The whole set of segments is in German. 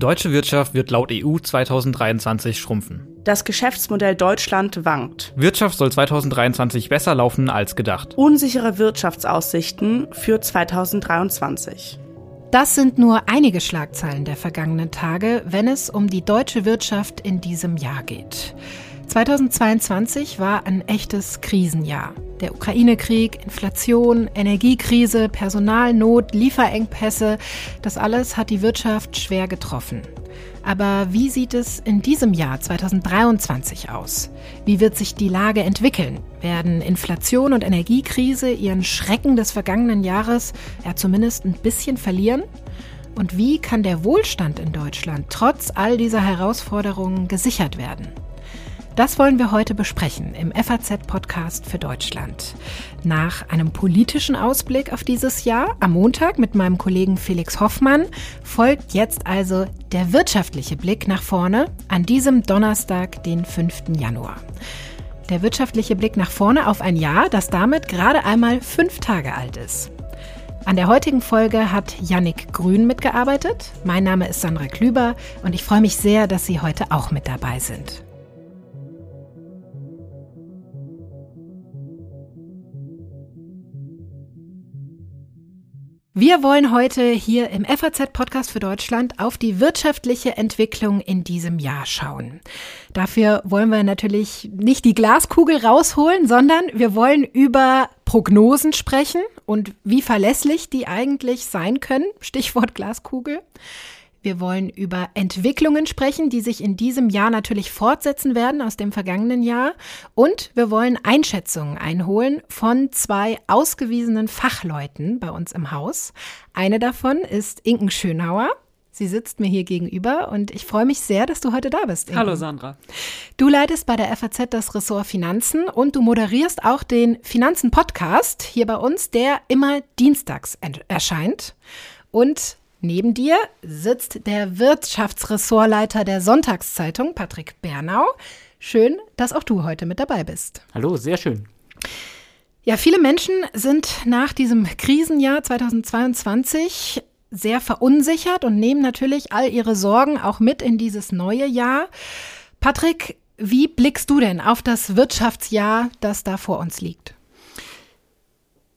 Deutsche Wirtschaft wird laut EU 2023 schrumpfen. Das Geschäftsmodell Deutschland wankt. Wirtschaft soll 2023 besser laufen als gedacht. Unsichere Wirtschaftsaussichten für 2023. Das sind nur einige Schlagzeilen der vergangenen Tage, wenn es um die deutsche Wirtschaft in diesem Jahr geht. 2022 war ein echtes Krisenjahr. Der Ukraine-Krieg, Inflation, Energiekrise, Personalnot, Lieferengpässe, das alles hat die Wirtschaft schwer getroffen. Aber wie sieht es in diesem Jahr 2023 aus? Wie wird sich die Lage entwickeln? Werden Inflation und Energiekrise ihren Schrecken des vergangenen Jahres ja zumindest ein bisschen verlieren? Und wie kann der Wohlstand in Deutschland trotz all dieser Herausforderungen gesichert werden? Das wollen wir heute besprechen im FAZ-Podcast für Deutschland. Nach einem politischen Ausblick auf dieses Jahr am Montag mit meinem Kollegen Felix Hoffmann folgt jetzt also der wirtschaftliche Blick nach vorne an diesem Donnerstag, den 5. Januar. Der wirtschaftliche Blick nach vorne auf ein Jahr, das damit gerade einmal fünf Tage alt ist. An der heutigen Folge hat Yannick Grün mitgearbeitet. Mein Name ist Sandra Klüber und ich freue mich sehr, dass Sie heute auch mit dabei sind. Wir wollen heute hier im FAZ-Podcast für Deutschland auf die wirtschaftliche Entwicklung in diesem Jahr schauen. Dafür wollen wir natürlich nicht die Glaskugel rausholen, sondern wir wollen über Prognosen sprechen und wie verlässlich die eigentlich sein können. Stichwort Glaskugel. Wir wollen über Entwicklungen sprechen, die sich in diesem Jahr natürlich fortsetzen werden aus dem vergangenen Jahr. Und wir wollen Einschätzungen einholen von zwei ausgewiesenen Fachleuten bei uns im Haus. Eine davon ist Inken Schönauer. Sie sitzt mir hier gegenüber und ich freue mich sehr, dass du heute da bist. Inken. Hallo Sandra. Du leitest bei der FAZ das Ressort Finanzen und du moderierst auch den Finanzen Podcast hier bei uns, der immer dienstags erscheint. Und Neben dir sitzt der Wirtschaftsressortleiter der Sonntagszeitung, Patrick Bernau. Schön, dass auch du heute mit dabei bist. Hallo, sehr schön. Ja, viele Menschen sind nach diesem Krisenjahr 2022 sehr verunsichert und nehmen natürlich all ihre Sorgen auch mit in dieses neue Jahr. Patrick, wie blickst du denn auf das Wirtschaftsjahr, das da vor uns liegt?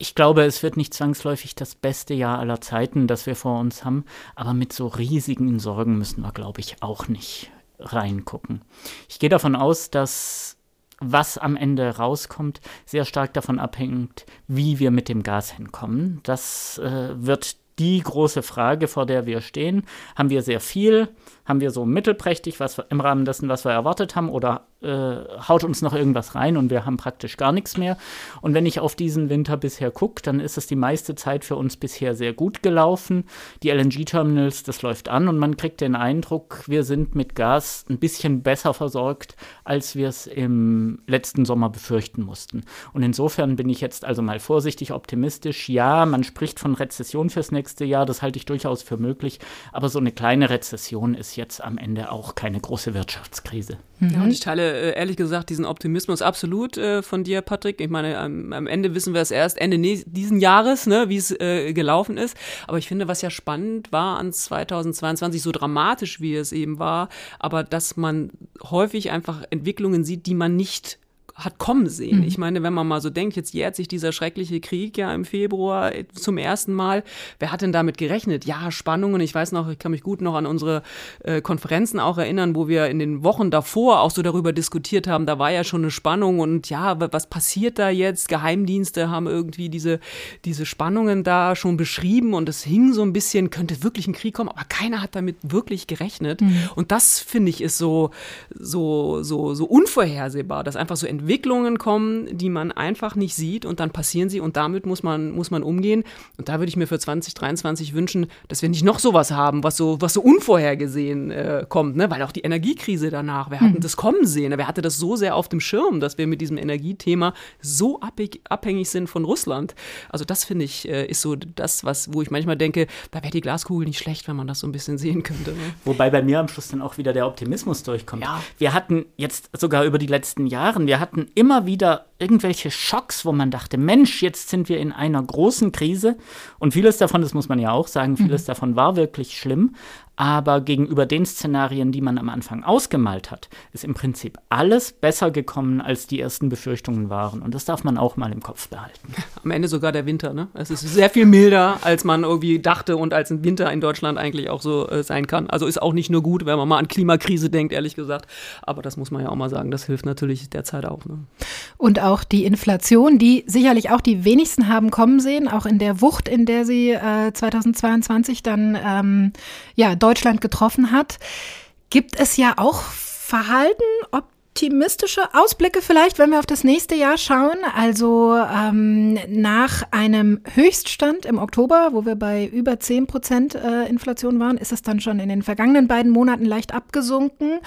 Ich glaube, es wird nicht zwangsläufig das beste Jahr aller Zeiten, das wir vor uns haben, aber mit so riesigen Sorgen müssen wir, glaube ich, auch nicht reingucken. Ich gehe davon aus, dass was am Ende rauskommt, sehr stark davon abhängt, wie wir mit dem Gas hinkommen. Das äh, wird die große Frage, vor der wir stehen. Haben wir sehr viel? Haben wir so mittelprächtig was im Rahmen dessen, was wir erwartet haben? Oder äh, haut uns noch irgendwas rein und wir haben praktisch gar nichts mehr. Und wenn ich auf diesen Winter bisher gucke, dann ist es die meiste Zeit für uns bisher sehr gut gelaufen. Die LNG-Terminals, das läuft an und man kriegt den Eindruck, wir sind mit Gas ein bisschen besser versorgt, als wir es im letzten Sommer befürchten mussten. Und insofern bin ich jetzt also mal vorsichtig optimistisch. Ja, man spricht von Rezession fürs nächste Jahr, das halte ich durchaus für möglich, aber so eine kleine Rezession ist jetzt am Ende auch keine große Wirtschaftskrise. Ja, und ich teile äh, ehrlich gesagt diesen Optimismus absolut äh, von dir, Patrick. Ich meine, am, am, Ende wissen wir es erst Ende diesen Jahres, ne, wie es äh, gelaufen ist. Aber ich finde, was ja spannend war an 2022, so dramatisch wie es eben war, aber dass man häufig einfach Entwicklungen sieht, die man nicht hat kommen sehen. Mhm. Ich meine, wenn man mal so denkt, jetzt jährt sich dieser schreckliche Krieg ja im Februar zum ersten Mal. Wer hat denn damit gerechnet? Ja, Spannungen. Ich weiß noch, ich kann mich gut noch an unsere äh, Konferenzen auch erinnern, wo wir in den Wochen davor auch so darüber diskutiert haben. Da war ja schon eine Spannung und ja, was passiert da jetzt? Geheimdienste haben irgendwie diese, diese Spannungen da schon beschrieben und es hing so ein bisschen, könnte wirklich ein Krieg kommen, aber keiner hat damit wirklich gerechnet. Mhm. Und das finde ich ist so, so, so, so unvorhersehbar, dass einfach so Entwicklungen kommen, die man einfach nicht sieht und dann passieren sie und damit muss man, muss man umgehen. Und da würde ich mir für 2023 wünschen, dass wir nicht noch sowas haben, was so, was so unvorhergesehen äh, kommt, ne? weil auch die Energiekrise danach, wer hat mhm. das kommen sehen? Wer hatte das so sehr auf dem Schirm, dass wir mit diesem Energiethema so abhängig sind von Russland? Also das finde ich, äh, ist so das, was, wo ich manchmal denke, da wäre die Glaskugel nicht schlecht, wenn man das so ein bisschen sehen könnte. Ne? Wobei bei mir am Schluss dann auch wieder der Optimismus durchkommt. Ja. Wir hatten jetzt sogar über die letzten Jahre, wir hatten hatten immer wieder irgendwelche Schocks, wo man dachte, Mensch, jetzt sind wir in einer großen Krise. Und vieles davon, das muss man ja auch sagen, vieles mhm. davon war wirklich schlimm. Aber gegenüber den Szenarien, die man am Anfang ausgemalt hat, ist im Prinzip alles besser gekommen, als die ersten Befürchtungen waren. Und das darf man auch mal im Kopf behalten. Am Ende sogar der Winter, ne? Es ist sehr viel milder, als man irgendwie dachte und als ein Winter in Deutschland eigentlich auch so äh, sein kann. Also ist auch nicht nur gut, wenn man mal an Klimakrise denkt, ehrlich gesagt. Aber das muss man ja auch mal sagen, das hilft natürlich derzeit auch. Ne? Und auch die Inflation, die sicherlich auch die wenigsten haben kommen sehen, auch in der Wucht, in der sie äh, 2022 dann ähm, ja Deutschland getroffen hat, gibt es ja auch Verhalten, optimistische Ausblicke vielleicht, wenn wir auf das nächste Jahr schauen. Also ähm, nach einem Höchststand im Oktober, wo wir bei über 10 Prozent äh, Inflation waren, ist es dann schon in den vergangenen beiden Monaten leicht abgesunken.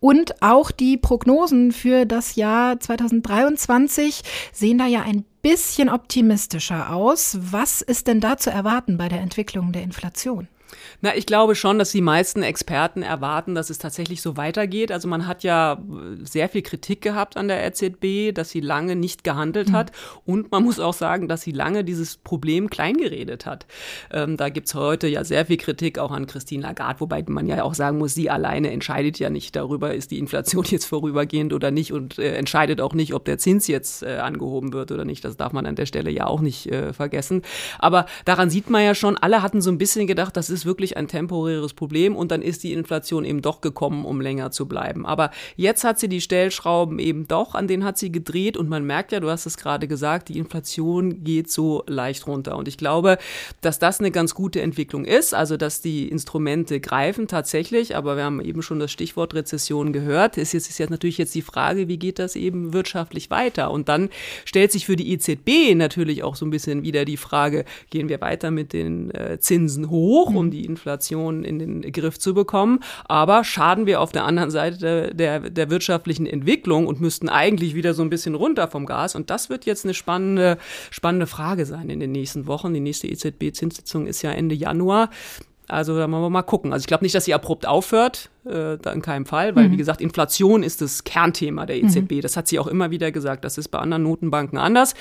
Und auch die Prognosen für das Jahr 2023 sehen da ja ein bisschen optimistischer aus. Was ist denn da zu erwarten bei der Entwicklung der Inflation? Na, ich glaube schon, dass die meisten Experten erwarten, dass es tatsächlich so weitergeht. Also man hat ja sehr viel Kritik gehabt an der EZB, dass sie lange nicht gehandelt mhm. hat. Und man muss auch sagen, dass sie lange dieses Problem kleingeredet hat. Ähm, da gibt's heute ja sehr viel Kritik auch an Christine Lagarde, wobei man ja auch sagen muss, sie alleine entscheidet ja nicht darüber, ist die Inflation jetzt vorübergehend oder nicht und äh, entscheidet auch nicht, ob der Zins jetzt äh, angehoben wird oder nicht. Das darf man an der Stelle ja auch nicht äh, vergessen. Aber daran sieht man ja schon, alle hatten so ein bisschen gedacht, das ist ist wirklich ein temporäres Problem und dann ist die Inflation eben doch gekommen, um länger zu bleiben. Aber jetzt hat sie die Stellschrauben eben doch, an denen hat sie gedreht und man merkt ja, du hast es gerade gesagt, die Inflation geht so leicht runter. Und ich glaube, dass das eine ganz gute Entwicklung ist, also dass die Instrumente greifen tatsächlich, aber wir haben eben schon das Stichwort Rezession gehört. Es ist jetzt natürlich jetzt die Frage, wie geht das eben wirtschaftlich weiter? Und dann stellt sich für die EZB natürlich auch so ein bisschen wieder die Frage, gehen wir weiter mit den äh, Zinsen hoch, um die Inflation in den Griff zu bekommen. Aber schaden wir auf der anderen Seite der, der wirtschaftlichen Entwicklung und müssten eigentlich wieder so ein bisschen runter vom Gas. Und das wird jetzt eine spannende, spannende Frage sein in den nächsten Wochen. Die nächste EZB-Zinssitzung ist ja Ende Januar. Also da wollen wir mal gucken. Also ich glaube nicht, dass sie abrupt aufhört, äh, da in keinem Fall, weil mhm. wie gesagt, Inflation ist das Kernthema der EZB. Mhm. Das hat sie auch immer wieder gesagt. Das ist bei anderen Notenbanken anders.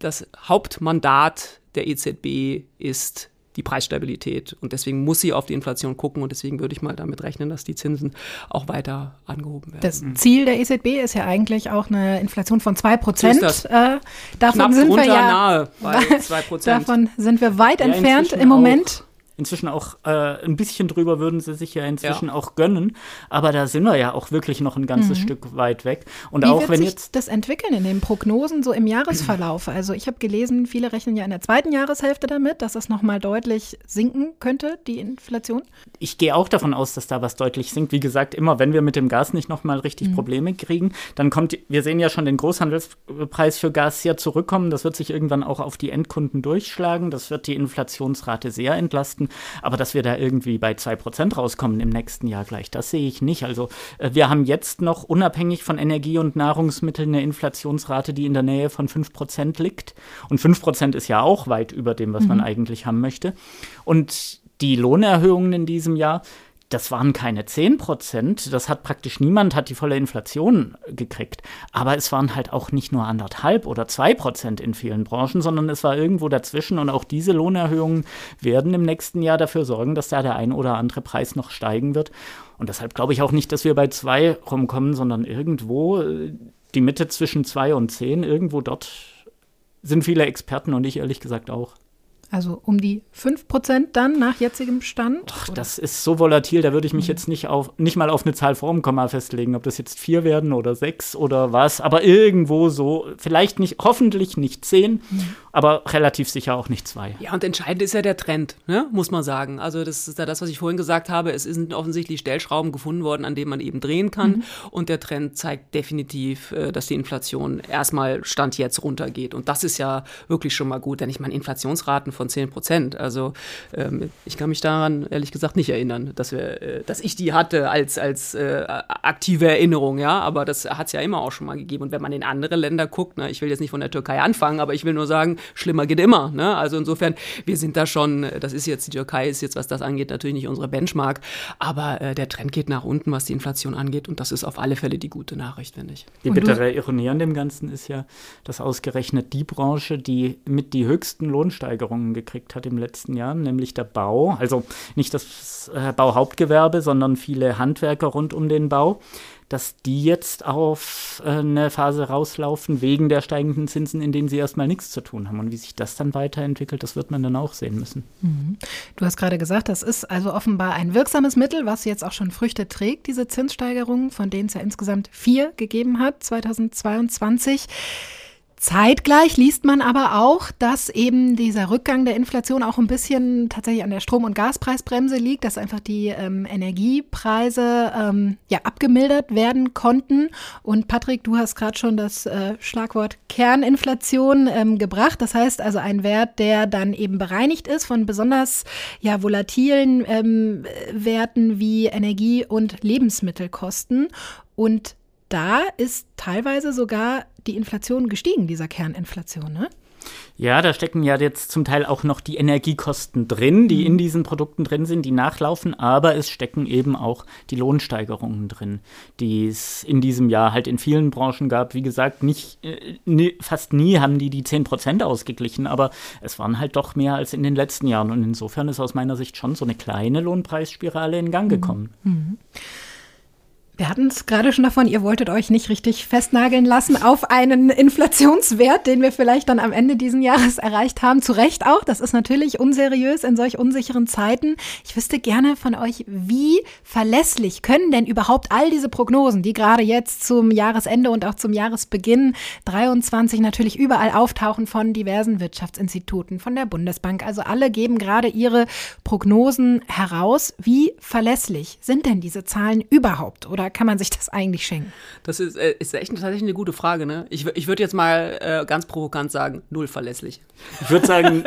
Das Hauptmandat der EZB ist die Preisstabilität. Und deswegen muss sie auf die Inflation gucken und deswegen würde ich mal damit rechnen, dass die Zinsen auch weiter angehoben werden. Das Ziel der EZB ist ja eigentlich auch eine Inflation von 2 Prozent. Äh, davon Knapp sind wir ja nahe bei 2 Davon sind wir weit ja, entfernt im Moment. Auch inzwischen auch äh, ein bisschen drüber würden sie sich ja inzwischen ja. auch gönnen. Aber da sind wir ja auch wirklich noch ein ganzes mhm. Stück weit weg. Und Wie auch wird wenn sich jetzt das entwickeln in den Prognosen so im Jahresverlauf? Also ich habe gelesen, viele rechnen ja in der zweiten Jahreshälfte damit, dass es nochmal deutlich sinken könnte, die Inflation. Ich gehe auch davon aus, dass da was deutlich sinkt. Wie gesagt, immer wenn wir mit dem Gas nicht nochmal richtig mhm. Probleme kriegen, dann kommt, wir sehen ja schon den Großhandelspreis für Gas sehr zurückkommen. Das wird sich irgendwann auch auf die Endkunden durchschlagen. Das wird die Inflationsrate sehr entlasten. Aber dass wir da irgendwie bei 2% rauskommen im nächsten Jahr gleich, das sehe ich nicht. Also äh, wir haben jetzt noch unabhängig von Energie und Nahrungsmitteln eine Inflationsrate, die in der Nähe von 5% liegt. Und 5% ist ja auch weit über dem, was mhm. man eigentlich haben möchte. Und die Lohnerhöhungen in diesem Jahr, das waren keine 10 Prozent, das hat praktisch niemand, hat die volle Inflation gekriegt. Aber es waren halt auch nicht nur anderthalb oder zwei Prozent in vielen Branchen, sondern es war irgendwo dazwischen und auch diese Lohnerhöhungen werden im nächsten Jahr dafür sorgen, dass da der ein oder andere Preis noch steigen wird. Und deshalb glaube ich auch nicht, dass wir bei zwei rumkommen, sondern irgendwo äh, die Mitte zwischen zwei und zehn, irgendwo dort sind viele Experten und ich ehrlich gesagt auch. Also um die 5% dann nach jetzigem Stand? Ach, das ist so volatil, da würde ich mich mhm. jetzt nicht auf nicht mal auf eine Zahl vor dem Komma festlegen, ob das jetzt vier werden oder sechs oder was, aber irgendwo so, vielleicht nicht, hoffentlich nicht zehn, mhm. aber relativ sicher auch nicht zwei. Ja, und entscheidend ist ja der Trend, ne? muss man sagen. Also das ist ja das, was ich vorhin gesagt habe, es sind offensichtlich Stellschrauben gefunden worden, an denen man eben drehen kann mhm. und der Trend zeigt definitiv, äh, dass die Inflation erstmal Stand jetzt runtergeht und das ist ja wirklich schon mal gut, denn ich meine, Inflationsraten von 10 Prozent. Also ähm, ich kann mich daran ehrlich gesagt nicht erinnern, dass wir, äh, dass ich die hatte als, als äh, aktive Erinnerung, ja, aber das hat es ja immer auch schon mal gegeben. Und wenn man in andere Länder guckt, ne, ich will jetzt nicht von der Türkei anfangen, aber ich will nur sagen, schlimmer geht immer. Ne? Also insofern, wir sind da schon, das ist jetzt, die Türkei ist jetzt, was das angeht, natürlich nicht unsere Benchmark, aber äh, der Trend geht nach unten, was die Inflation angeht und das ist auf alle Fälle die gute Nachricht, finde ich. Die bittere Ironie an dem Ganzen ist ja, dass ausgerechnet die Branche, die mit die höchsten Lohnsteigerungen gekriegt hat im letzten Jahr, nämlich der Bau, also nicht das äh, Bauhauptgewerbe, sondern viele Handwerker rund um den Bau, dass die jetzt auf äh, eine Phase rauslaufen wegen der steigenden Zinsen, in denen sie erstmal nichts zu tun haben. Und wie sich das dann weiterentwickelt, das wird man dann auch sehen müssen. Mhm. Du hast gerade gesagt, das ist also offenbar ein wirksames Mittel, was jetzt auch schon Früchte trägt, diese Zinssteigerungen, von denen es ja insgesamt vier gegeben hat 2022. Zeitgleich liest man aber auch, dass eben dieser Rückgang der Inflation auch ein bisschen tatsächlich an der Strom- und Gaspreisbremse liegt, dass einfach die ähm, Energiepreise ähm, ja abgemildert werden konnten. Und Patrick, du hast gerade schon das äh, Schlagwort Kerninflation ähm, gebracht. Das heißt also ein Wert, der dann eben bereinigt ist von besonders ja volatilen ähm, Werten wie Energie- und Lebensmittelkosten. Und da ist teilweise sogar die Inflation gestiegen, dieser Kerninflation, ne? Ja, da stecken ja jetzt zum Teil auch noch die Energiekosten drin, die mhm. in diesen Produkten drin sind, die nachlaufen, aber es stecken eben auch die Lohnsteigerungen drin, die es in diesem Jahr halt in vielen Branchen gab. Wie gesagt, nicht, äh, fast nie haben die die 10% ausgeglichen, aber es waren halt doch mehr als in den letzten Jahren und insofern ist aus meiner Sicht schon so eine kleine Lohnpreisspirale in Gang mhm. gekommen. Mhm. Wir hatten es gerade schon davon, ihr wolltet euch nicht richtig festnageln lassen auf einen Inflationswert, den wir vielleicht dann am Ende dieses Jahres erreicht haben. Zu Recht auch. Das ist natürlich unseriös in solch unsicheren Zeiten. Ich wüsste gerne von euch, wie verlässlich können denn überhaupt all diese Prognosen, die gerade jetzt zum Jahresende und auch zum Jahresbeginn 23 natürlich überall auftauchen von diversen Wirtschaftsinstituten, von der Bundesbank. Also alle geben gerade ihre Prognosen heraus. Wie verlässlich sind denn diese Zahlen überhaupt? Oder kann man sich das eigentlich schenken? Das ist, äh, ist echt tatsächlich eine gute Frage. Ne? Ich, ich würde jetzt mal äh, ganz provokant sagen, null verlässlich. Ich würde sagen,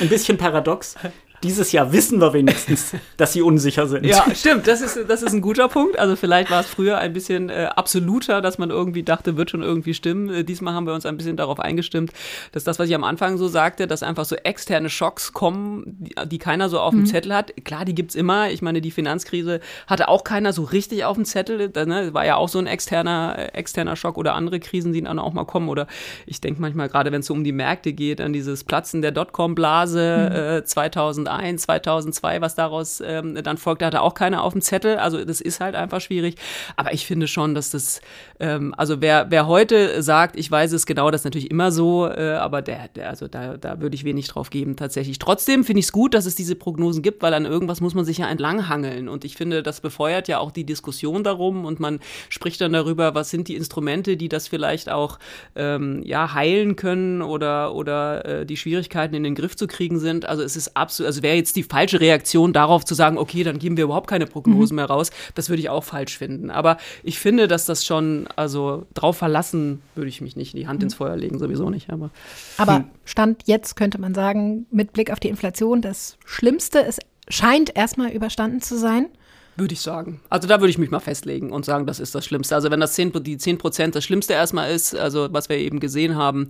ein bisschen paradox dieses Jahr wissen wir wenigstens, dass sie unsicher sind. Ja, stimmt. Das ist, das ist ein guter Punkt. Also vielleicht war es früher ein bisschen äh, absoluter, dass man irgendwie dachte, wird schon irgendwie stimmen. Äh, diesmal haben wir uns ein bisschen darauf eingestimmt, dass das, was ich am Anfang so sagte, dass einfach so externe Schocks kommen, die, die keiner so auf dem mhm. Zettel hat. Klar, die gibt's immer. Ich meine, die Finanzkrise hatte auch keiner so richtig auf dem Zettel. Das ne, war ja auch so ein externer, äh, externer Schock oder andere Krisen, die dann auch mal kommen. Oder ich denke manchmal, gerade wenn es so um die Märkte geht, an dieses Platzen der Dotcom-Blase mhm. äh, 2001 2001, 2002, was daraus ähm, dann folgte, hatte auch keiner auf dem Zettel. Also das ist halt einfach schwierig. Aber ich finde schon, dass das, ähm, also wer, wer heute sagt, ich weiß es genau, das ist natürlich immer so, äh, aber der, der, also da, da würde ich wenig drauf geben tatsächlich. Trotzdem finde ich es gut, dass es diese Prognosen gibt, weil an irgendwas muss man sich ja entlanghangeln. Und ich finde, das befeuert ja auch die Diskussion darum und man spricht dann darüber, was sind die Instrumente, die das vielleicht auch ähm, ja, heilen können oder, oder äh, die Schwierigkeiten in den Griff zu kriegen sind. Also es ist absolut, also wäre jetzt die falsche Reaktion darauf zu sagen, okay, dann geben wir überhaupt keine Prognosen mhm. mehr raus. Das würde ich auch falsch finden. Aber ich finde, dass das schon, also drauf verlassen würde ich mich nicht, die Hand mhm. ins Feuer legen, sowieso nicht. Aber, aber hm. Stand jetzt könnte man sagen, mit Blick auf die Inflation, das Schlimmste, es scheint erstmal überstanden zu sein. Würde ich sagen. Also da würde ich mich mal festlegen und sagen, das ist das Schlimmste. Also wenn das 10, die 10 Prozent das Schlimmste erstmal ist, also was wir eben gesehen haben,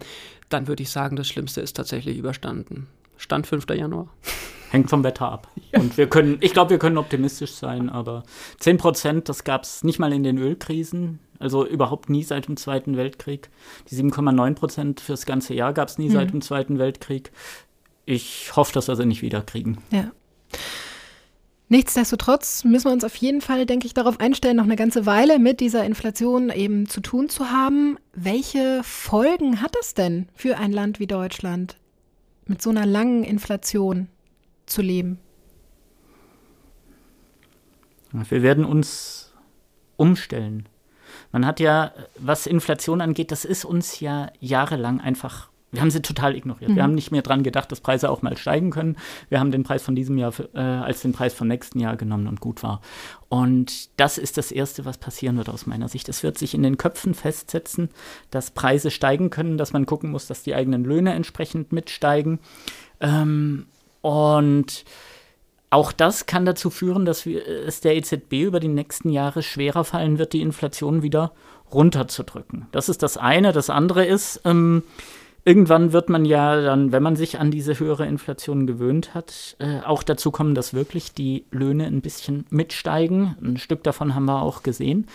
dann würde ich sagen, das Schlimmste ist tatsächlich überstanden. Stand 5. Januar. Hängt vom Wetter ab. Ja. Und wir können, ich glaube, wir können optimistisch sein, aber 10 Prozent, das gab es nicht mal in den Ölkrisen, also überhaupt nie seit dem Zweiten Weltkrieg. Die 7,9 Prozent fürs ganze Jahr gab es nie mhm. seit dem Zweiten Weltkrieg. Ich hoffe, dass wir sie nicht wieder kriegen. Ja. Nichtsdestotrotz müssen wir uns auf jeden Fall, denke ich, darauf einstellen, noch eine ganze Weile mit dieser Inflation eben zu tun zu haben. Welche Folgen hat das denn für ein Land wie Deutschland mit so einer langen Inflation? Zu leben? Wir werden uns umstellen. Man hat ja, was Inflation angeht, das ist uns ja jahrelang einfach wir haben sie total ignoriert. Mhm. Wir haben nicht mehr dran gedacht, dass Preise auch mal steigen können. Wir haben den Preis von diesem Jahr äh, als den Preis vom nächsten Jahr genommen und gut war. Und das ist das Erste, was passieren wird aus meiner Sicht. Es wird sich in den Köpfen festsetzen, dass Preise steigen können, dass man gucken muss, dass die eigenen Löhne entsprechend mitsteigen Ähm, und auch das kann dazu führen, dass wir, es der EZB über die nächsten Jahre schwerer fallen wird, die Inflation wieder runterzudrücken. Das ist das eine. Das andere ist, ähm, irgendwann wird man ja dann, wenn man sich an diese höhere Inflation gewöhnt hat, äh, auch dazu kommen, dass wirklich die Löhne ein bisschen mitsteigen. Ein Stück davon haben wir auch gesehen.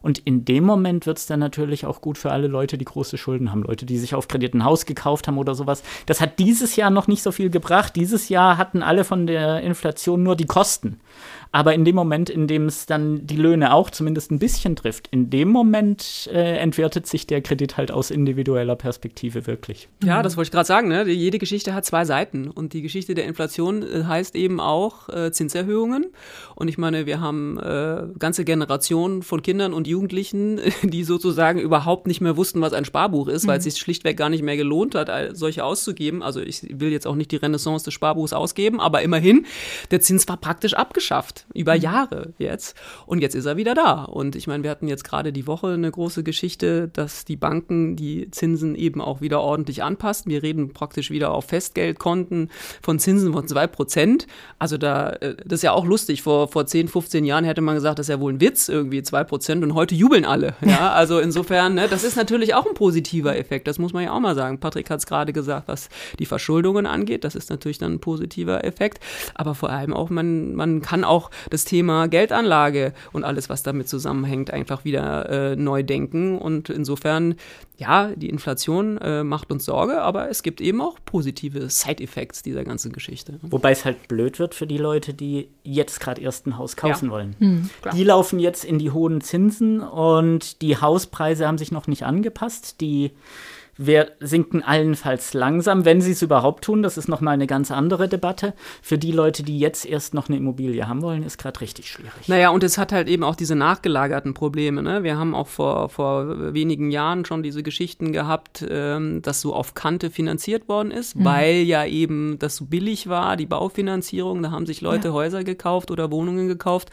Und in dem Moment wird es dann natürlich auch gut für alle Leute, die große Schulden haben. Leute, die sich auf Kredit ein Haus gekauft haben oder sowas. Das hat dieses Jahr noch nicht so viel gebracht. Dieses Jahr hatten alle von der Inflation nur die Kosten. Aber in dem Moment, in dem es dann die Löhne auch zumindest ein bisschen trifft, in dem Moment äh, entwertet sich der Kredit halt aus individueller Perspektive wirklich. Ja, das wollte ich gerade sagen. Ne? Jede Geschichte hat zwei Seiten. Und die Geschichte der Inflation äh, heißt eben auch äh, Zinserhöhungen. Und ich meine, wir haben äh, ganze Generationen von Kindern und Jugendlichen, die sozusagen überhaupt nicht mehr wussten, was ein Sparbuch ist, mhm. weil es sich schlichtweg gar nicht mehr gelohnt hat, solche auszugeben. Also ich will jetzt auch nicht die Renaissance des Sparbuchs ausgeben, aber immerhin, der Zins war praktisch abgeschafft über mhm. Jahre jetzt. Und jetzt ist er wieder da. Und ich meine, wir hatten jetzt gerade die Woche eine große Geschichte, dass die Banken die Zinsen eben auch wieder ordentlich anpassen. Wir reden praktisch wieder auf Festgeldkonten von Zinsen von 2%. Also da, äh, das ist ja auch lustig. Vor, vor 10, 15 Jahren hätte man gesagt, das ist ja wohl ein Witz, irgendwie 2%. Und heute jubeln alle. Ja, also insofern, ne, das ist natürlich auch ein positiver Effekt. Das muss man ja auch mal sagen. Patrick hat es gerade gesagt, was die Verschuldungen angeht. Das ist natürlich dann ein positiver Effekt. Aber vor allem auch, man, man kann auch das Thema Geldanlage und alles, was damit zusammenhängt, einfach wieder äh, neu denken. Und insofern, ja, die Inflation äh, macht uns Sorge, aber es gibt eben auch positive Side-Effects dieser ganzen Geschichte. Wobei es halt blöd wird für die Leute, die jetzt gerade erst ein Haus kaufen ja. wollen. Mhm, die laufen jetzt in die hohen Zinsen und die Hauspreise haben sich noch nicht angepasst. Die wir sinken allenfalls langsam, wenn sie es überhaupt tun. Das ist nochmal eine ganz andere Debatte. Für die Leute, die jetzt erst noch eine Immobilie haben wollen, ist gerade richtig schwierig. Naja, und es hat halt eben auch diese nachgelagerten Probleme. Ne? Wir haben auch vor, vor wenigen Jahren schon diese Geschichten gehabt, ähm, dass so auf Kante finanziert worden ist, mhm. weil ja eben das so billig war, die Baufinanzierung. Da haben sich Leute ja. Häuser gekauft oder Wohnungen gekauft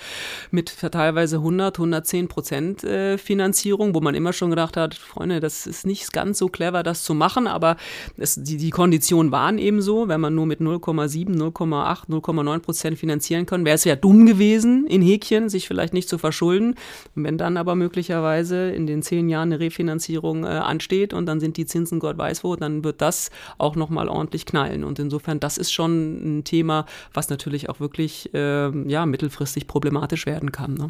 mit teilweise 100, 110 Prozent äh, Finanzierung, wo man immer schon gedacht hat, Freunde, das ist nicht ganz so clever clever, das zu machen, aber es, die, die Konditionen waren eben so, wenn man nur mit 0,7, 0,8, 0,9 Prozent finanzieren kann, wäre es ja dumm gewesen, in Häkchen sich vielleicht nicht zu verschulden. Und wenn dann aber möglicherweise in den zehn Jahren eine Refinanzierung äh, ansteht und dann sind die Zinsen Gott weiß wo, dann wird das auch nochmal ordentlich knallen. Und insofern, das ist schon ein Thema, was natürlich auch wirklich äh, ja, mittelfristig problematisch werden kann. Ne?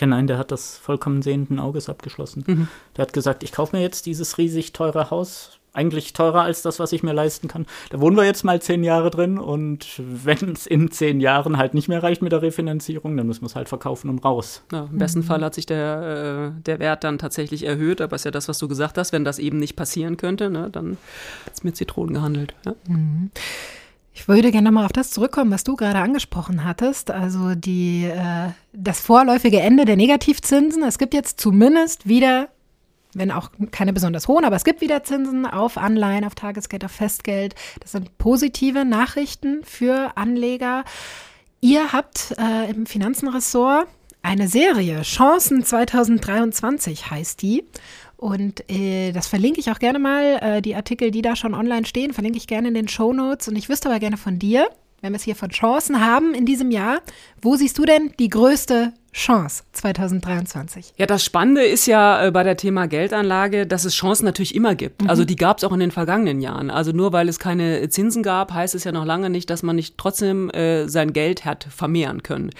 Kenne einen, der hat das vollkommen sehenden Auges abgeschlossen. Mhm. Der hat gesagt, ich kaufe mir jetzt dieses riesig teure Haus, eigentlich teurer als das, was ich mir leisten kann. Da wohnen wir jetzt mal zehn Jahre drin und wenn es in zehn Jahren halt nicht mehr reicht mit der Refinanzierung, dann müssen wir es halt verkaufen und raus. Ja, Im besten mhm. Fall hat sich der, äh, der Wert dann tatsächlich erhöht, aber ist ja das, was du gesagt hast, wenn das eben nicht passieren könnte, ne, dann wird es mit Zitronen gehandelt. Ja? Mhm. Ich würde gerne mal auf das zurückkommen, was du gerade angesprochen hattest, also die, äh, das vorläufige Ende der Negativzinsen. Es gibt jetzt zumindest wieder, wenn auch keine besonders hohen, aber es gibt wieder Zinsen auf Anleihen, auf Tagesgeld, auf Festgeld. Das sind positive Nachrichten für Anleger. Ihr habt äh, im Finanzenressort eine Serie, Chancen 2023 heißt die. Und äh, das verlinke ich auch gerne mal. Äh, die Artikel, die da schon online stehen, verlinke ich gerne in den Show Notes. Und ich wüsste aber gerne von dir, wenn wir es hier von Chancen haben in diesem Jahr, wo siehst du denn die größte Chance 2023? Ja, das Spannende ist ja äh, bei der Thema Geldanlage, dass es Chancen natürlich immer gibt. Mhm. Also die gab es auch in den vergangenen Jahren. Also nur weil es keine Zinsen gab, heißt es ja noch lange nicht, dass man nicht trotzdem äh, sein Geld hat vermehren können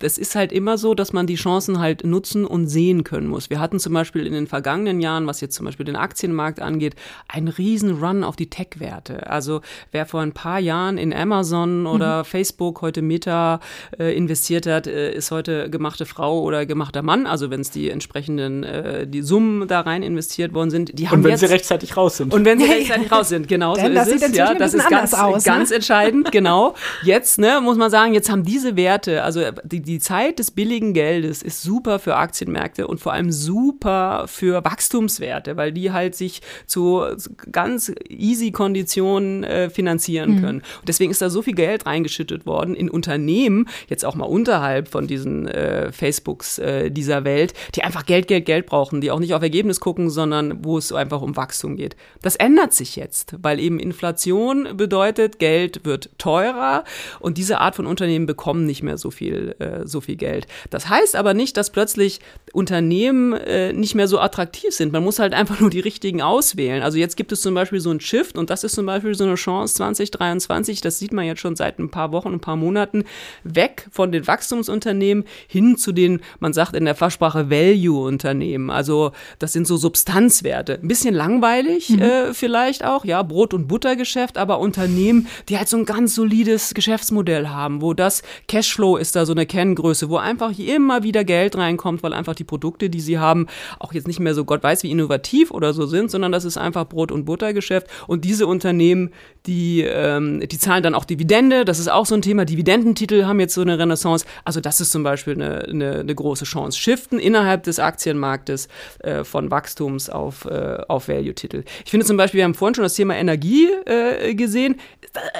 es ist halt immer so, dass man die Chancen halt nutzen und sehen können muss. Wir hatten zum Beispiel in den vergangenen Jahren, was jetzt zum Beispiel den Aktienmarkt angeht, einen riesen Run auf die Tech-Werte. Also wer vor ein paar Jahren in Amazon oder mhm. Facebook, heute Meta äh, investiert hat, äh, ist heute gemachte Frau oder gemachter Mann. Also wenn es die entsprechenden äh, die Summen da rein investiert worden sind, die haben Und wenn jetzt, sie rechtzeitig raus sind. Und wenn sie rechtzeitig raus sind, genau so ist es. Ja, das ist ganz, aus, ne? ganz entscheidend, genau. Jetzt ne, muss man sagen, jetzt haben diese Werte, also die die Zeit des billigen Geldes ist super für Aktienmärkte und vor allem super für Wachstumswerte, weil die halt sich zu ganz easy Konditionen äh, finanzieren mhm. können. Und deswegen ist da so viel Geld reingeschüttet worden in Unternehmen, jetzt auch mal unterhalb von diesen äh, Facebooks äh, dieser Welt, die einfach Geld, Geld, Geld brauchen, die auch nicht auf Ergebnis gucken, sondern wo es einfach um Wachstum geht. Das ändert sich jetzt, weil eben Inflation bedeutet, Geld wird teurer und diese Art von Unternehmen bekommen nicht mehr so viel, äh, so viel Geld. Das heißt aber nicht, dass plötzlich Unternehmen äh, nicht mehr so attraktiv sind. Man muss halt einfach nur die richtigen auswählen. Also jetzt gibt es zum Beispiel so ein Shift und das ist zum Beispiel so eine Chance 2023, das sieht man jetzt schon seit ein paar Wochen, ein paar Monaten, weg von den Wachstumsunternehmen hin zu den, man sagt in der Fachsprache Value-Unternehmen. Also das sind so Substanzwerte. Ein bisschen langweilig mhm. äh, vielleicht auch, ja, Brot- und Buttergeschäft, aber Unternehmen, die halt so ein ganz solides Geschäftsmodell haben, wo das Cashflow ist da so eine Kenngröße, wo einfach immer wieder Geld reinkommt, weil einfach die Produkte, die sie haben, auch jetzt nicht mehr so Gott weiß wie innovativ oder so sind, sondern das ist einfach Brot- und Buttergeschäft. Und diese Unternehmen, die, ähm, die zahlen dann auch Dividende. Das ist auch so ein Thema. Dividendentitel haben jetzt so eine Renaissance. Also das ist zum Beispiel eine, eine, eine große Chance. Shiften innerhalb des Aktienmarktes äh, von Wachstums auf, äh, auf Value-Titel. Ich finde zum Beispiel, wir haben vorhin schon das Thema Energie äh, gesehen.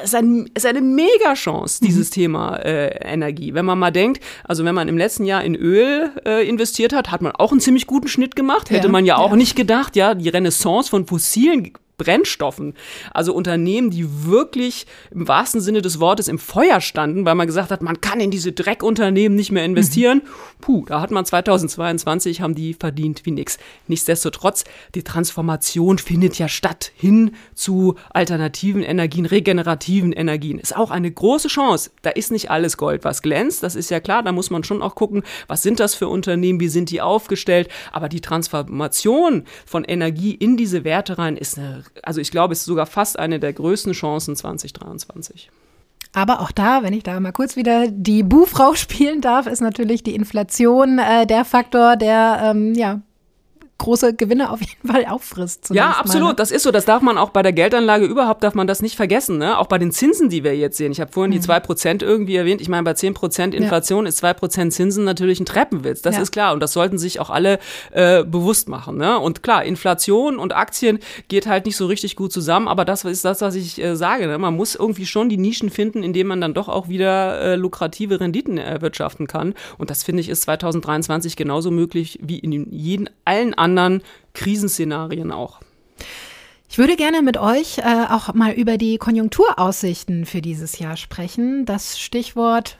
Ist, ein, ist eine Mega-Chance, dieses mhm. Thema äh, Energie. Wenn man mal denkt, also wenn man im letzten Jahr in Öl äh, investiert hat, hat man auch einen ziemlich guten Schnitt gemacht. Hätte ja, man ja auch ja. nicht gedacht, ja, die Renaissance von fossilen Brennstoffen. Also Unternehmen, die wirklich im wahrsten Sinne des Wortes im Feuer standen, weil man gesagt hat, man kann in diese Dreckunternehmen nicht mehr investieren. Mhm. Puh, da hat man 2022, haben die verdient wie nix. Nichtsdestotrotz, die Transformation findet ja statt hin zu alternativen Energien, regenerativen Energien. Ist auch eine große Chance. Da ist nicht alles Gold, was glänzt. Das ist ja klar. Da muss man schon auch gucken, was sind das für Unternehmen, wie sind die aufgestellt. Aber die Transformation von Energie in diese Werte rein ist eine also ich glaube, es ist sogar fast eine der größten Chancen 2023. Aber auch da, wenn ich da mal kurz wieder die Buhfrau spielen darf, ist natürlich die Inflation äh, der Faktor, der ähm, ja große Gewinne auf jeden Fall auffrisst. Ja, absolut. Mal, ne? Das ist so. Das darf man auch bei der Geldanlage überhaupt, darf man das nicht vergessen. Ne? Auch bei den Zinsen, die wir jetzt sehen. Ich habe vorhin mhm. die 2% irgendwie erwähnt. Ich meine, bei 10% Inflation ja. ist 2% Zinsen natürlich ein Treppenwitz. Das ja. ist klar. Und das sollten sich auch alle äh, bewusst machen. Ne? Und klar, Inflation und Aktien geht halt nicht so richtig gut zusammen. Aber das ist das, was ich äh, sage. Ne? Man muss irgendwie schon die Nischen finden, in denen man dann doch auch wieder äh, lukrative Renditen erwirtschaften kann. Und das finde ich ist 2023 genauso möglich wie in jeden, allen anderen anderen Krisenszenarien auch. Ich würde gerne mit euch äh, auch mal über die Konjunkturaussichten für dieses Jahr sprechen. Das Stichwort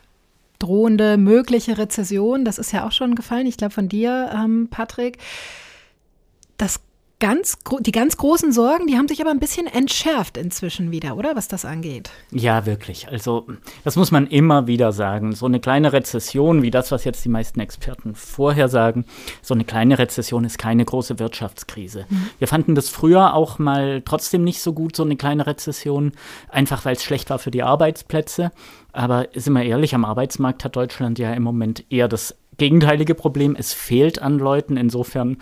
drohende mögliche Rezession, das ist ja auch schon gefallen, ich glaube von dir, ähm, Patrick. Das ganz, die ganz großen Sorgen, die haben sich aber ein bisschen entschärft inzwischen wieder, oder was das angeht? Ja, wirklich. Also das muss man immer wieder sagen. So eine kleine Rezession, wie das, was jetzt die meisten Experten vorher sagen, so eine kleine Rezession ist keine große Wirtschaftskrise. Mhm. Wir fanden das früher auch mal trotzdem nicht so gut, so eine kleine Rezession, einfach weil es schlecht war für die Arbeitsplätze. Aber sind wir ehrlich, am Arbeitsmarkt hat Deutschland ja im Moment eher das gegenteilige Problem. Es fehlt an Leuten. Insofern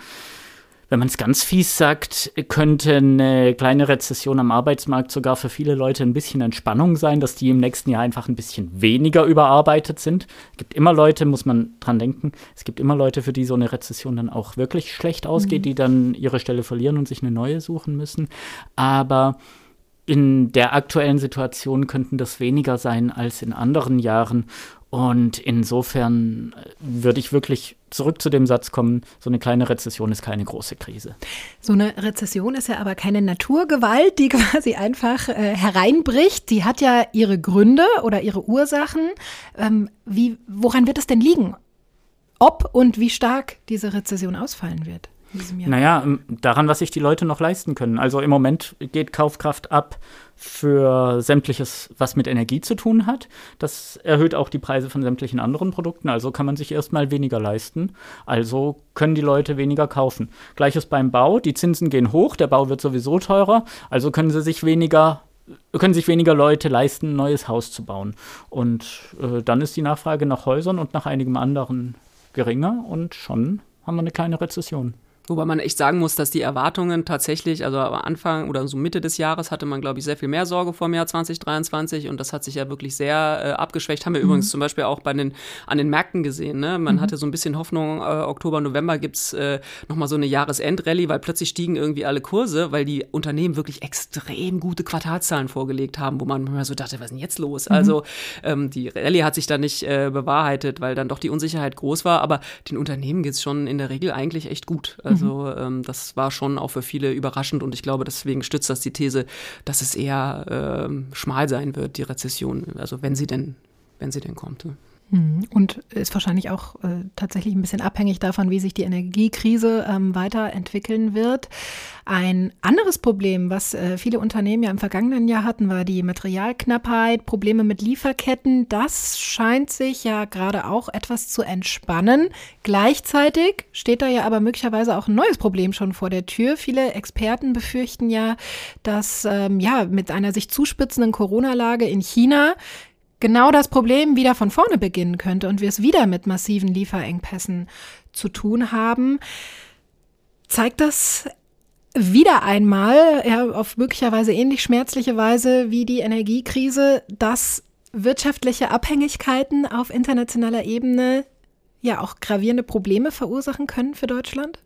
wenn man es ganz fies sagt, könnte eine kleine Rezession am Arbeitsmarkt sogar für viele Leute ein bisschen Entspannung sein, dass die im nächsten Jahr einfach ein bisschen weniger überarbeitet sind. Es gibt immer Leute, muss man dran denken, es gibt immer Leute, für die so eine Rezession dann auch wirklich schlecht ausgeht, mhm. die dann ihre Stelle verlieren und sich eine neue suchen müssen. Aber in der aktuellen Situation könnten das weniger sein als in anderen Jahren. Und insofern äh, würde ich wirklich zurück zu dem Satz kommen, so eine kleine Rezession ist keine große Krise. So eine Rezession ist ja aber keine Naturgewalt, die quasi einfach äh, hereinbricht. Die hat ja ihre Gründe oder ihre Ursachen. Ähm, wie, woran wird es denn liegen? Ob und wie stark diese Rezession ausfallen wird? Naja, daran, was sich die Leute noch leisten können. Also im Moment geht Kaufkraft ab für sämtliches, was mit Energie zu tun hat. Das erhöht auch die Preise von sämtlichen anderen Produkten. Also kann man sich erstmal weniger leisten. Also können die Leute weniger kaufen. Gleiches beim Bau. Die Zinsen gehen hoch, der Bau wird sowieso teurer. Also können sie sich weniger können sich weniger Leute leisten, ein neues Haus zu bauen. Und äh, dann ist die Nachfrage nach Häusern und nach einigem anderen geringer und schon haben wir eine kleine Rezession. Wobei man echt sagen muss, dass die Erwartungen tatsächlich, also am Anfang oder so Mitte des Jahres hatte man, glaube ich, sehr viel mehr Sorge vor dem Jahr 2023 und das hat sich ja wirklich sehr äh, abgeschwächt. Haben wir mhm. übrigens zum Beispiel auch bei den, an den Märkten gesehen. Ne? Man mhm. hatte so ein bisschen Hoffnung, äh, Oktober, November gibt's äh, nochmal so eine Jahresendrallye, weil plötzlich stiegen irgendwie alle Kurse, weil die Unternehmen wirklich extrem gute Quartalzahlen vorgelegt haben, wo man immer so dachte, was ist denn jetzt los? Mhm. Also ähm, die Rallye hat sich da nicht äh, bewahrheitet, weil dann doch die Unsicherheit groß war, aber den Unternehmen geht's schon in der Regel eigentlich echt gut. Also also mhm. ähm, das war schon auch für viele überraschend und ich glaube, deswegen stützt das die These, dass es eher ähm, schmal sein wird, die Rezession, also wenn sie denn, wenn sie denn kommt. Ne? Mhm. Und ist wahrscheinlich auch äh, tatsächlich ein bisschen abhängig davon, wie sich die Energiekrise ähm, weiterentwickeln wird. Ein anderes Problem, was äh, viele Unternehmen ja im vergangenen Jahr hatten, war die Materialknappheit, Probleme mit Lieferketten. Das scheint sich ja gerade auch etwas zu entspannen. Gleichzeitig steht da ja aber möglicherweise auch ein neues Problem schon vor der Tür. Viele Experten befürchten ja, dass ähm, ja mit einer sich zuspitzenden Corona-Lage in China genau das Problem wieder von vorne beginnen könnte und wir es wieder mit massiven Lieferengpässen zu tun haben, zeigt das wieder einmal, ja, auf möglicherweise ähnlich schmerzliche Weise wie die Energiekrise, dass wirtschaftliche Abhängigkeiten auf internationaler Ebene ja auch gravierende Probleme verursachen können für Deutschland?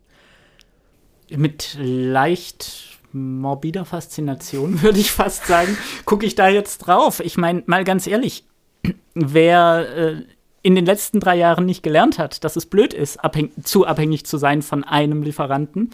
Mit leicht morbider Faszination, würde ich fast sagen, gucke ich da jetzt drauf. Ich meine, mal ganz ehrlich, wer äh, in den letzten drei Jahren nicht gelernt hat, dass es blöd ist, abhäng zu abhängig zu sein von einem Lieferanten,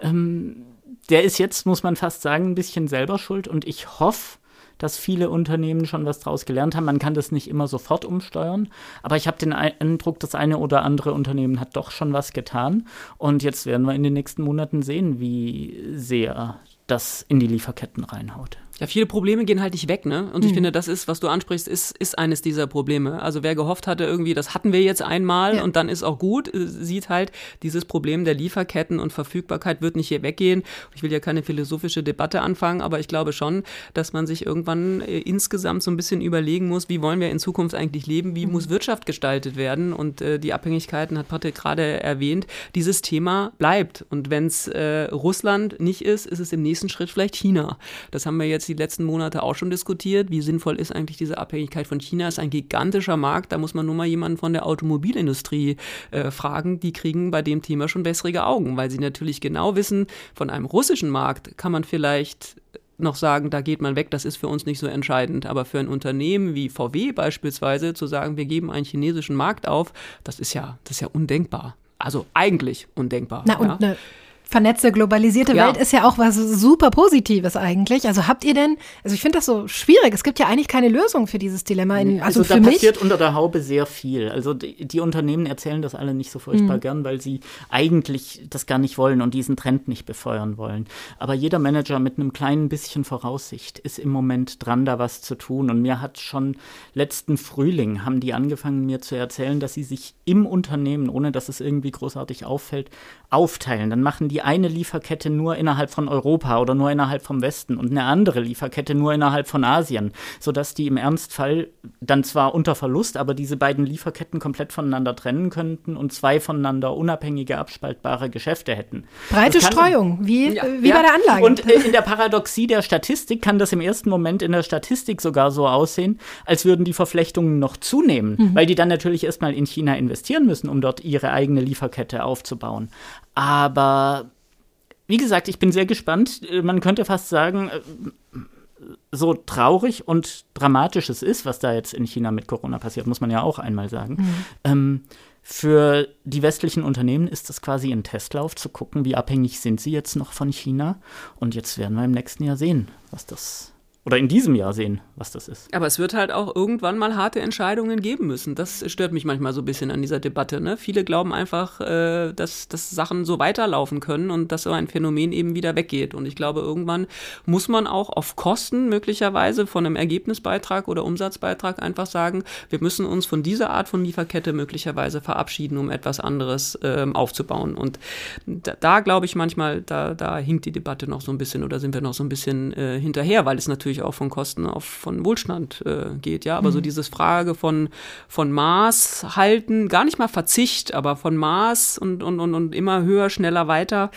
ähm, der ist jetzt, muss man fast sagen, ein bisschen selber schuld. Und ich hoffe, dass viele Unternehmen schon was daraus gelernt haben. Man kann das nicht immer sofort umsteuern, aber ich habe den Eindruck, das eine oder andere Unternehmen hat doch schon was getan. Und jetzt werden wir in den nächsten Monaten sehen, wie sehr das in die Lieferketten reinhaut. Ja, viele Probleme gehen halt nicht weg, ne? Und ich mhm. finde, das ist, was du ansprichst, ist, ist eines dieser Probleme. Also wer gehofft hatte, irgendwie, das hatten wir jetzt einmal ja. und dann ist auch gut, äh, sieht halt, dieses Problem der Lieferketten und Verfügbarkeit wird nicht hier weggehen. Ich will ja keine philosophische Debatte anfangen, aber ich glaube schon, dass man sich irgendwann äh, insgesamt so ein bisschen überlegen muss, wie wollen wir in Zukunft eigentlich leben, wie mhm. muss Wirtschaft gestaltet werden und äh, die Abhängigkeiten hat Patrick gerade erwähnt. Dieses Thema bleibt und wenn es äh, Russland nicht ist, ist es im nächsten Schritt vielleicht China. Das haben wir jetzt die letzten Monate auch schon diskutiert. Wie sinnvoll ist eigentlich diese Abhängigkeit von China? Ist ein gigantischer Markt. Da muss man nur mal jemanden von der Automobilindustrie äh, fragen. Die kriegen bei dem Thema schon bessere Augen, weil sie natürlich genau wissen, von einem russischen Markt kann man vielleicht noch sagen, da geht man weg, das ist für uns nicht so entscheidend. Aber für ein Unternehmen wie VW beispielsweise zu sagen, wir geben einen chinesischen Markt auf, das ist ja, das ist ja undenkbar. Also eigentlich undenkbar. Na, und ja. eine vernetzte, globalisierte ja. Welt ist ja auch was super Positives eigentlich. Also habt ihr denn, also ich finde das so schwierig, es gibt ja eigentlich keine Lösung für dieses Dilemma. In, also, also da passiert unter der Haube sehr viel. Also die, die Unternehmen erzählen das alle nicht so furchtbar mhm. gern, weil sie eigentlich das gar nicht wollen und diesen Trend nicht befeuern wollen. Aber jeder Manager mit einem kleinen bisschen Voraussicht ist im Moment dran, da was zu tun. Und mir hat schon letzten Frühling haben die angefangen, mir zu erzählen, dass sie sich im Unternehmen, ohne dass es irgendwie großartig auffällt, aufteilen. Dann machen die eine Lieferkette nur innerhalb von Europa oder nur innerhalb vom Westen und eine andere Lieferkette nur innerhalb von Asien, sodass die im Ernstfall dann zwar unter Verlust, aber diese beiden Lieferketten komplett voneinander trennen könnten und zwei voneinander unabhängige, abspaltbare Geschäfte hätten. Breite Streuung, wie, ja, wie ja. bei der Anlage. Und äh, in der Paradoxie der Statistik kann das im ersten Moment in der Statistik sogar so aussehen, als würden die Verflechtungen noch zunehmen, mhm. weil die dann natürlich erstmal in China investieren müssen, um dort ihre eigene Lieferkette aufzubauen. Aber wie gesagt, ich bin sehr gespannt. Man könnte fast sagen, äh, so traurig und dramatisch es ist, was da jetzt in China mit Corona passiert, muss man ja auch einmal sagen. Mhm. Ähm, für die westlichen Unternehmen ist das quasi ein Testlauf, zu gucken, wie abhängig sind sie jetzt noch von China. Und jetzt werden wir im nächsten Jahr sehen, was das oder in diesem Jahr sehen, was das ist. Aber es wird halt auch irgendwann mal harte Entscheidungen geben müssen. Das stört mich manchmal so ein bisschen an dieser Debatte. Ne? Viele glauben einfach, äh, dass, dass Sachen so weiterlaufen können und dass so ein Phänomen eben wieder weggeht. Und ich glaube, irgendwann muss man auch auf Kosten möglicherweise von einem Ergebnisbeitrag oder Umsatzbeitrag einfach sagen, wir müssen uns von dieser Art von Lieferkette möglicherweise verabschieden, um etwas anderes ähm, aufzubauen. Und da, da glaube ich manchmal, da, da hinkt die Debatte noch so ein bisschen oder sind wir noch so ein bisschen äh, hinterher, weil es natürlich natürlich auch von Kosten auf von Wohlstand äh, geht, ja. Aber mhm. so dieses Frage von, von Maß halten, gar nicht mal Verzicht, aber von Maß und, und, und, und immer höher, schneller, weiter,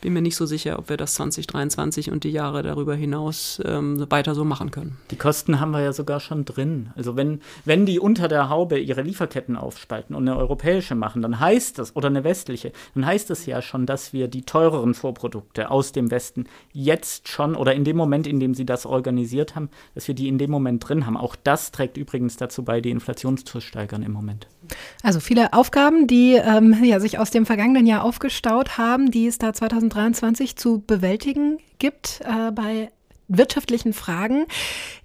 bin mir nicht so sicher, ob wir das 2023 und die Jahre darüber hinaus ähm, weiter so machen können. Die Kosten haben wir ja sogar schon drin. Also wenn, wenn die unter der Haube ihre Lieferketten aufspalten und eine europäische machen, dann heißt das, oder eine westliche, dann heißt das ja schon, dass wir die teureren Vorprodukte aus dem Westen jetzt schon oder in dem Moment, in dem sie das organisiert haben, dass wir die in dem Moment drin haben. Auch das trägt übrigens dazu bei, die Inflation zu steigern im Moment. Also viele Aufgaben, die ähm, ja, sich aus dem vergangenen Jahr aufgestaut haben, die es da 2023 zu bewältigen gibt äh, bei wirtschaftlichen Fragen.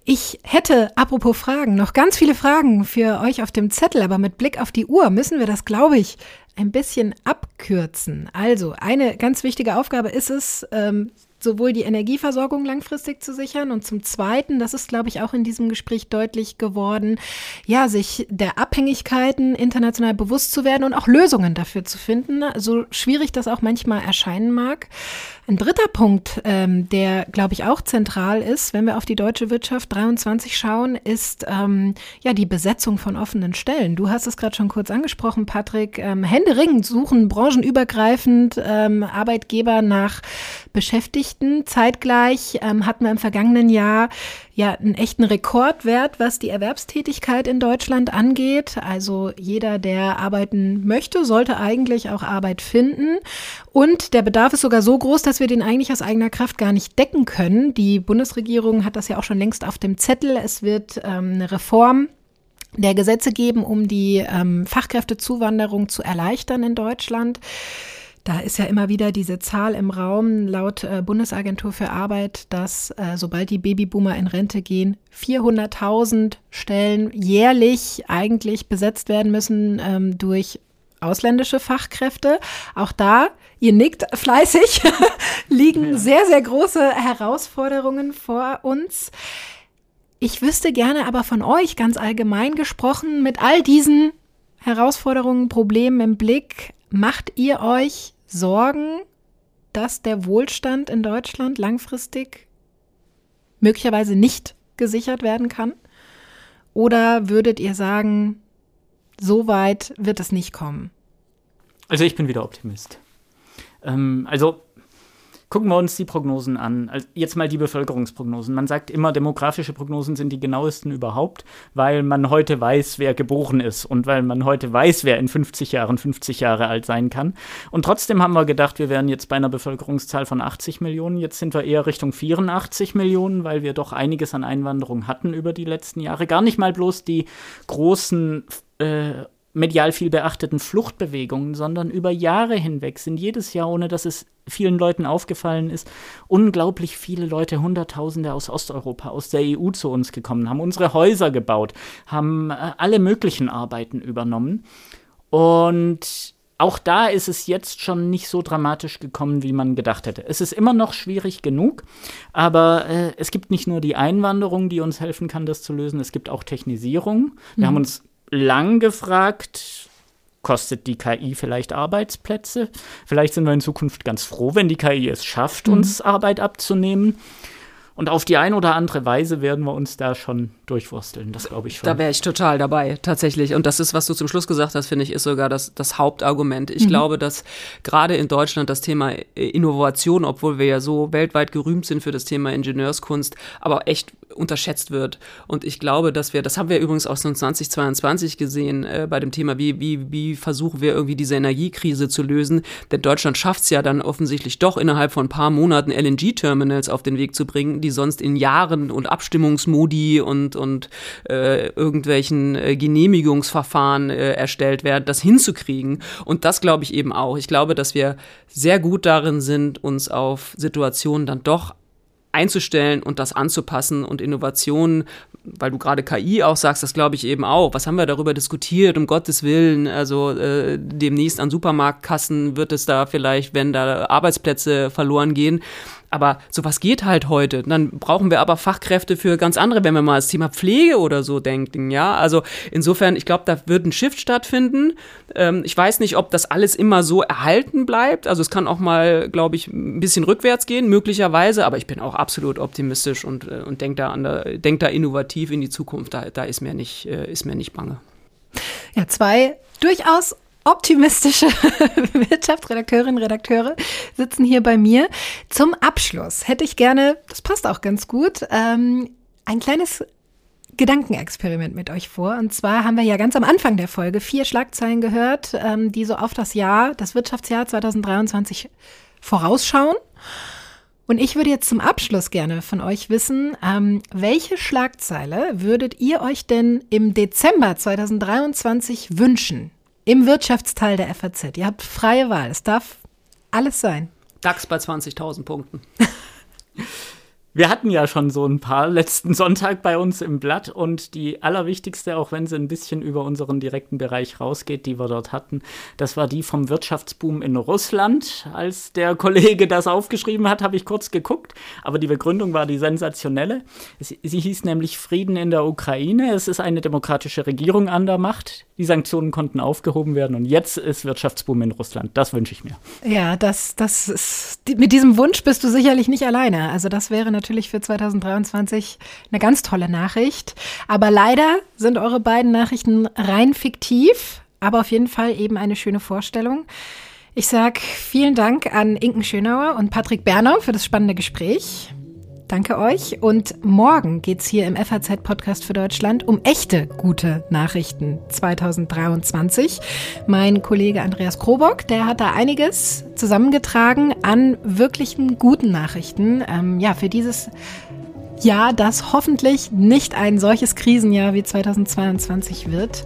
Ich hätte, apropos Fragen, noch ganz viele Fragen für euch auf dem Zettel, aber mit Blick auf die Uhr müssen wir das, glaube ich, ein bisschen abkürzen. Also, eine ganz wichtige Aufgabe ist es, ähm, sowohl die Energieversorgung langfristig zu sichern und zum Zweiten, das ist, glaube ich, auch in diesem Gespräch deutlich geworden, ja, sich der Abhängigkeiten international bewusst zu werden und auch Lösungen dafür zu finden, so schwierig das auch manchmal erscheinen mag. Ein dritter Punkt, ähm, der, glaube ich, auch zentral ist, wenn wir auf die deutsche Wirtschaft 23 schauen, ist ähm, ja die Besetzung von offenen Stellen. Du hast es gerade schon kurz angesprochen, Patrick. Ähm, händeringend suchen branchenübergreifend ähm, Arbeitgeber nach Beschäftigten. Zeitgleich ähm, hatten wir im vergangenen Jahr ja einen echten Rekordwert, was die Erwerbstätigkeit in Deutschland angeht. Also jeder, der arbeiten möchte, sollte eigentlich auch Arbeit finden. Und der Bedarf ist sogar so groß, dass wir den eigentlich aus eigener Kraft gar nicht decken können. Die Bundesregierung hat das ja auch schon längst auf dem Zettel. Es wird ähm, eine Reform der Gesetze geben, um die ähm, Fachkräftezuwanderung zu erleichtern in Deutschland. Da ist ja immer wieder diese Zahl im Raum laut äh, Bundesagentur für Arbeit, dass äh, sobald die Babyboomer in Rente gehen, 400.000 Stellen jährlich eigentlich besetzt werden müssen ähm, durch ausländische Fachkräfte. Auch da, ihr nickt fleißig, liegen ja. sehr, sehr große Herausforderungen vor uns. Ich wüsste gerne aber von euch ganz allgemein gesprochen, mit all diesen Herausforderungen, Problemen im Blick, macht ihr euch Sorgen, dass der Wohlstand in Deutschland langfristig möglicherweise nicht gesichert werden kann? Oder würdet ihr sagen, so weit wird es nicht kommen? Also ich bin wieder Optimist. Ähm, also Gucken wir uns die Prognosen an. Also jetzt mal die Bevölkerungsprognosen. Man sagt immer, demografische Prognosen sind die genauesten überhaupt, weil man heute weiß, wer geboren ist und weil man heute weiß, wer in 50 Jahren 50 Jahre alt sein kann. Und trotzdem haben wir gedacht, wir wären jetzt bei einer Bevölkerungszahl von 80 Millionen. Jetzt sind wir eher Richtung 84 Millionen, weil wir doch einiges an Einwanderung hatten über die letzten Jahre. Gar nicht mal bloß die großen äh, medial viel beachteten Fluchtbewegungen, sondern über Jahre hinweg sind jedes Jahr, ohne dass es vielen Leuten aufgefallen ist, unglaublich viele Leute, Hunderttausende aus Osteuropa, aus der EU zu uns gekommen, haben unsere Häuser gebaut, haben äh, alle möglichen Arbeiten übernommen. Und auch da ist es jetzt schon nicht so dramatisch gekommen, wie man gedacht hätte. Es ist immer noch schwierig genug, aber äh, es gibt nicht nur die Einwanderung, die uns helfen kann, das zu lösen, es gibt auch Technisierung. Wir mhm. haben uns lang gefragt, kostet die KI vielleicht Arbeitsplätze? Vielleicht sind wir in Zukunft ganz froh, wenn die KI es schafft, mhm. uns Arbeit abzunehmen. Und auf die eine oder andere Weise werden wir uns da schon durchwursteln, das glaube ich schon. Da wäre ich total dabei, tatsächlich. Und das ist, was du zum Schluss gesagt hast, finde ich, ist sogar das, das Hauptargument. Ich mhm. glaube, dass gerade in Deutschland das Thema Innovation, obwohl wir ja so weltweit gerühmt sind für das Thema Ingenieurskunst, aber echt unterschätzt wird. Und ich glaube, dass wir, das haben wir übrigens auch schon 2022 gesehen, äh, bei dem Thema, wie, wie, wie versuchen wir irgendwie diese Energiekrise zu lösen. Denn Deutschland schafft es ja dann offensichtlich doch innerhalb von ein paar Monaten LNG-Terminals auf den Weg zu bringen, die sonst in Jahren und Abstimmungsmodi und, und äh, irgendwelchen äh, Genehmigungsverfahren äh, erstellt werden, das hinzukriegen. Und das glaube ich eben auch. Ich glaube, dass wir sehr gut darin sind, uns auf Situationen dann doch einzustellen und das anzupassen und Innovationen, weil du gerade KI auch sagst, das glaube ich eben auch. Was haben wir darüber diskutiert, um Gottes Willen? Also äh, demnächst an Supermarktkassen wird es da vielleicht, wenn da Arbeitsplätze verloren gehen. Aber sowas geht halt heute. Dann brauchen wir aber Fachkräfte für ganz andere, wenn wir mal das Thema Pflege oder so denken, ja. Also insofern, ich glaube, da wird ein Shift stattfinden. Ähm, ich weiß nicht, ob das alles immer so erhalten bleibt. Also es kann auch mal, glaube ich, ein bisschen rückwärts gehen, möglicherweise, aber ich bin auch absolut optimistisch und, äh, und denke da, denk da innovativ in die Zukunft. Da, da ist, mir nicht, äh, ist mir nicht bange. Ja, zwei durchaus optimistische Wirtschaftsredakteurinnen, Redakteure sitzen hier bei mir. Zum Abschluss hätte ich gerne, das passt auch ganz gut, ähm, ein kleines Gedankenexperiment mit euch vor. Und zwar haben wir ja ganz am Anfang der Folge vier Schlagzeilen gehört, ähm, die so auf das Jahr, das Wirtschaftsjahr 2023 vorausschauen. Und ich würde jetzt zum Abschluss gerne von euch wissen, ähm, welche Schlagzeile würdet ihr euch denn im Dezember 2023 wünschen? Im Wirtschaftsteil der FAZ. Ihr habt freie Wahl. Es darf alles sein. DAX bei 20.000 Punkten. Wir hatten ja schon so ein paar letzten Sonntag bei uns im Blatt und die allerwichtigste, auch wenn sie ein bisschen über unseren direkten Bereich rausgeht, die wir dort hatten, das war die vom Wirtschaftsboom in Russland. Als der Kollege das aufgeschrieben hat, habe ich kurz geguckt, aber die Begründung war die sensationelle. Sie, sie hieß nämlich Frieden in der Ukraine. Es ist eine demokratische Regierung an der Macht. Die Sanktionen konnten aufgehoben werden und jetzt ist Wirtschaftsboom in Russland. Das wünsche ich mir. Ja, das, das ist, mit diesem Wunsch bist du sicherlich nicht alleine. Also das wäre natürlich natürlich für 2023 eine ganz tolle Nachricht. Aber leider sind eure beiden Nachrichten rein fiktiv, aber auf jeden Fall eben eine schöne Vorstellung. Ich sage vielen Dank an Inken Schönauer und Patrick Bernau für das spannende Gespräch. Danke euch. Und morgen geht es hier im FAZ-Podcast für Deutschland um echte gute Nachrichten 2023. Mein Kollege Andreas Krobock, der hat da einiges zusammengetragen an wirklichen guten Nachrichten. Ähm, ja, für dieses Jahr, das hoffentlich nicht ein solches Krisenjahr wie 2022 wird.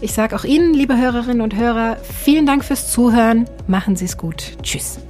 Ich sage auch Ihnen, liebe Hörerinnen und Hörer, vielen Dank fürs Zuhören. Machen Sie es gut. Tschüss.